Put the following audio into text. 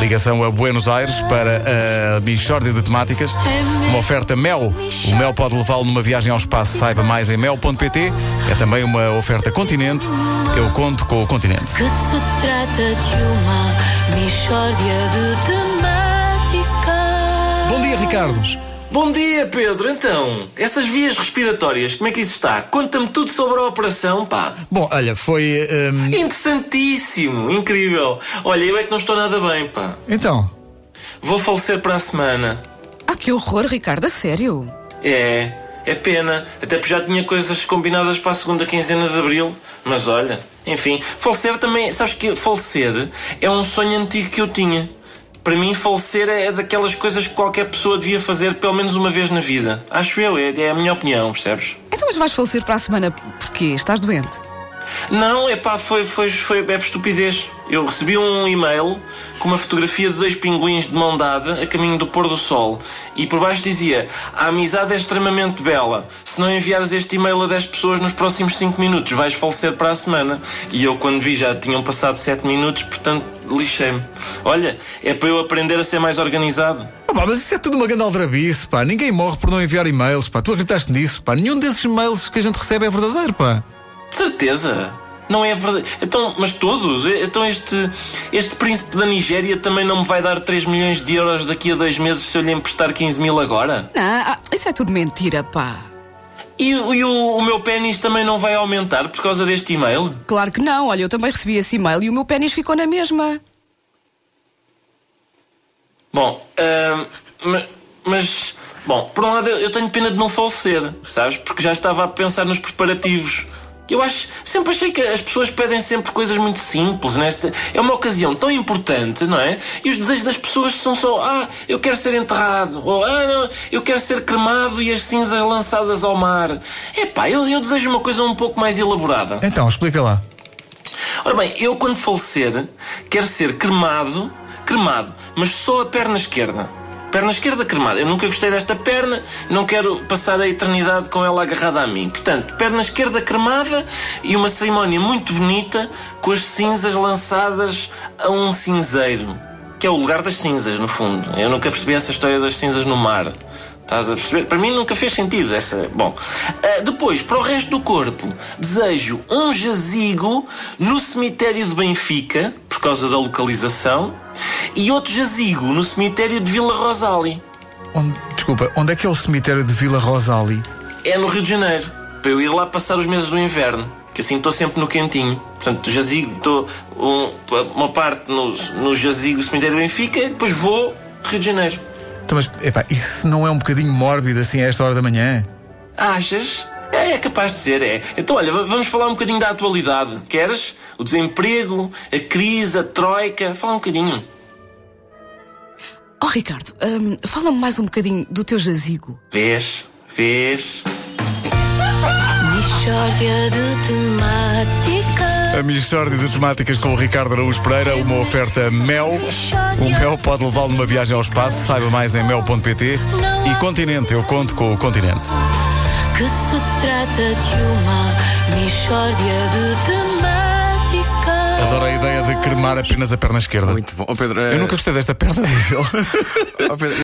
Ligação a Buenos Aires para a Bichórdia de Temáticas. Uma oferta Mel. O Mel pode levá-lo numa viagem ao espaço. Saiba mais em mel.pt. É também uma oferta Continente. Eu conto com o Continente. Que se trata de uma Mishória de temáticas. Bom dia, Ricardo. Bom dia, Pedro. Então, essas vias respiratórias, como é que isso está? Conta-me tudo sobre a operação, pá. Bom, olha, foi. hum, Interessantíssimo, incrível. Olha, eu é que não estou nada bem, pá. Então. Vou falecer para a semana. Ah, que horror, Ricardo, a sério? É, é pena. Até porque já tinha coisas combinadas para a segunda quinzena de abril. Mas olha, enfim, falecer também. Sabes que falecer é um sonho antigo que eu tinha. Para mim, falecer é daquelas coisas que qualquer pessoa devia fazer pelo menos uma vez na vida. Acho eu, é, é a minha opinião, percebes? Então, mas vais falecer para a semana porquê? Estás doente? Não, é pá, foi, foi, foi é estupidez. Eu recebi um e-mail com uma fotografia de dois pinguins de mão dada a caminho do pôr do sol. E por baixo dizia: A amizade é extremamente bela. Se não enviares este e-mail a 10 pessoas nos próximos 5 minutos, vais falecer para a semana. E eu, quando vi, já tinham passado 7 minutos, portanto, lixei-me. Olha, é para eu aprender a ser mais organizado. Ah, pá, mas isso é tudo uma grande aldrabice, pá. Ninguém morre por não enviar e-mails, pá. Tu acreditaste nisso, pá. Nenhum desses e-mails que a gente recebe é verdadeiro, pá. De certeza. Não é verdade. Então, mas todos? Então este, este príncipe da Nigéria também não me vai dar 3 milhões de euros daqui a dois meses se eu lhe emprestar 15 mil agora? Ah, ah, isso é tudo mentira, pá. E, e o, o meu pênis também não vai aumentar por causa deste e-mail? Claro que não. Olha, eu também recebi esse e-mail e o meu pênis ficou na mesma. Bom, ahm, ma- mas, bom, por um lado eu tenho pena de não falecer, sabes? Porque já estava a pensar nos preparativos. Eu acho, sempre achei que as pessoas pedem sempre coisas muito simples nesta. É uma ocasião tão importante, não é? E os desejos das pessoas são só, ah, eu quero ser enterrado, ou ah, não, eu quero ser cremado e as cinzas lançadas ao mar. Epá, eu, eu desejo uma coisa um pouco mais elaborada. Então, explica lá. Ora bem, eu quando falecer quero ser cremado, cremado, mas só a perna esquerda. Perna esquerda cremada. Eu nunca gostei desta perna, não quero passar a eternidade com ela agarrada a mim. Portanto, perna esquerda cremada e uma cerimónia muito bonita com as cinzas lançadas a um cinzeiro, que é o lugar das cinzas, no fundo. Eu nunca percebi essa história das cinzas no mar. Estás a perceber? Para mim nunca fez sentido essa. Bom, Ah, depois, para o resto do corpo, desejo um jazigo no cemitério de Benfica, por causa da localização, e outro jazigo no cemitério de Vila Rosali. Onde- desculpa, onde é que é o cemitério de Vila Rosali? É no Rio de Janeiro, para eu ir lá passar os meses do inverno, que assim estou sempre no quentinho. Portanto, jazigo, estou um- uma parte no, no jazigo do cemitério de Benfica, e depois vou Rio de Janeiro. Então, mas, epá, isso não é um bocadinho mórbido assim a esta hora da manhã? Achas? É, é capaz de ser, é. Então, olha, vamos falar um bocadinho da atualidade. Queres? O desemprego, a crise, a troika. Fala um bocadinho. Oh, Ricardo, hum, fala-me mais um bocadinho do teu jazigo. Vês? Vês? Mishória de temáticas. A Michórdia de Temáticas com o Ricardo Araújo Pereira, uma oferta Mel. O Mel pode levá-lo numa viagem ao espaço. Saiba mais em mel.pt. E Continente, eu conto com o Continente. Que se trata de uma Mishória de temáticas. Cremar apenas a perna esquerda. Muito bom. Ó, Pedro, Eu nunca gostei desta perna, diz ele. ó, Pedro,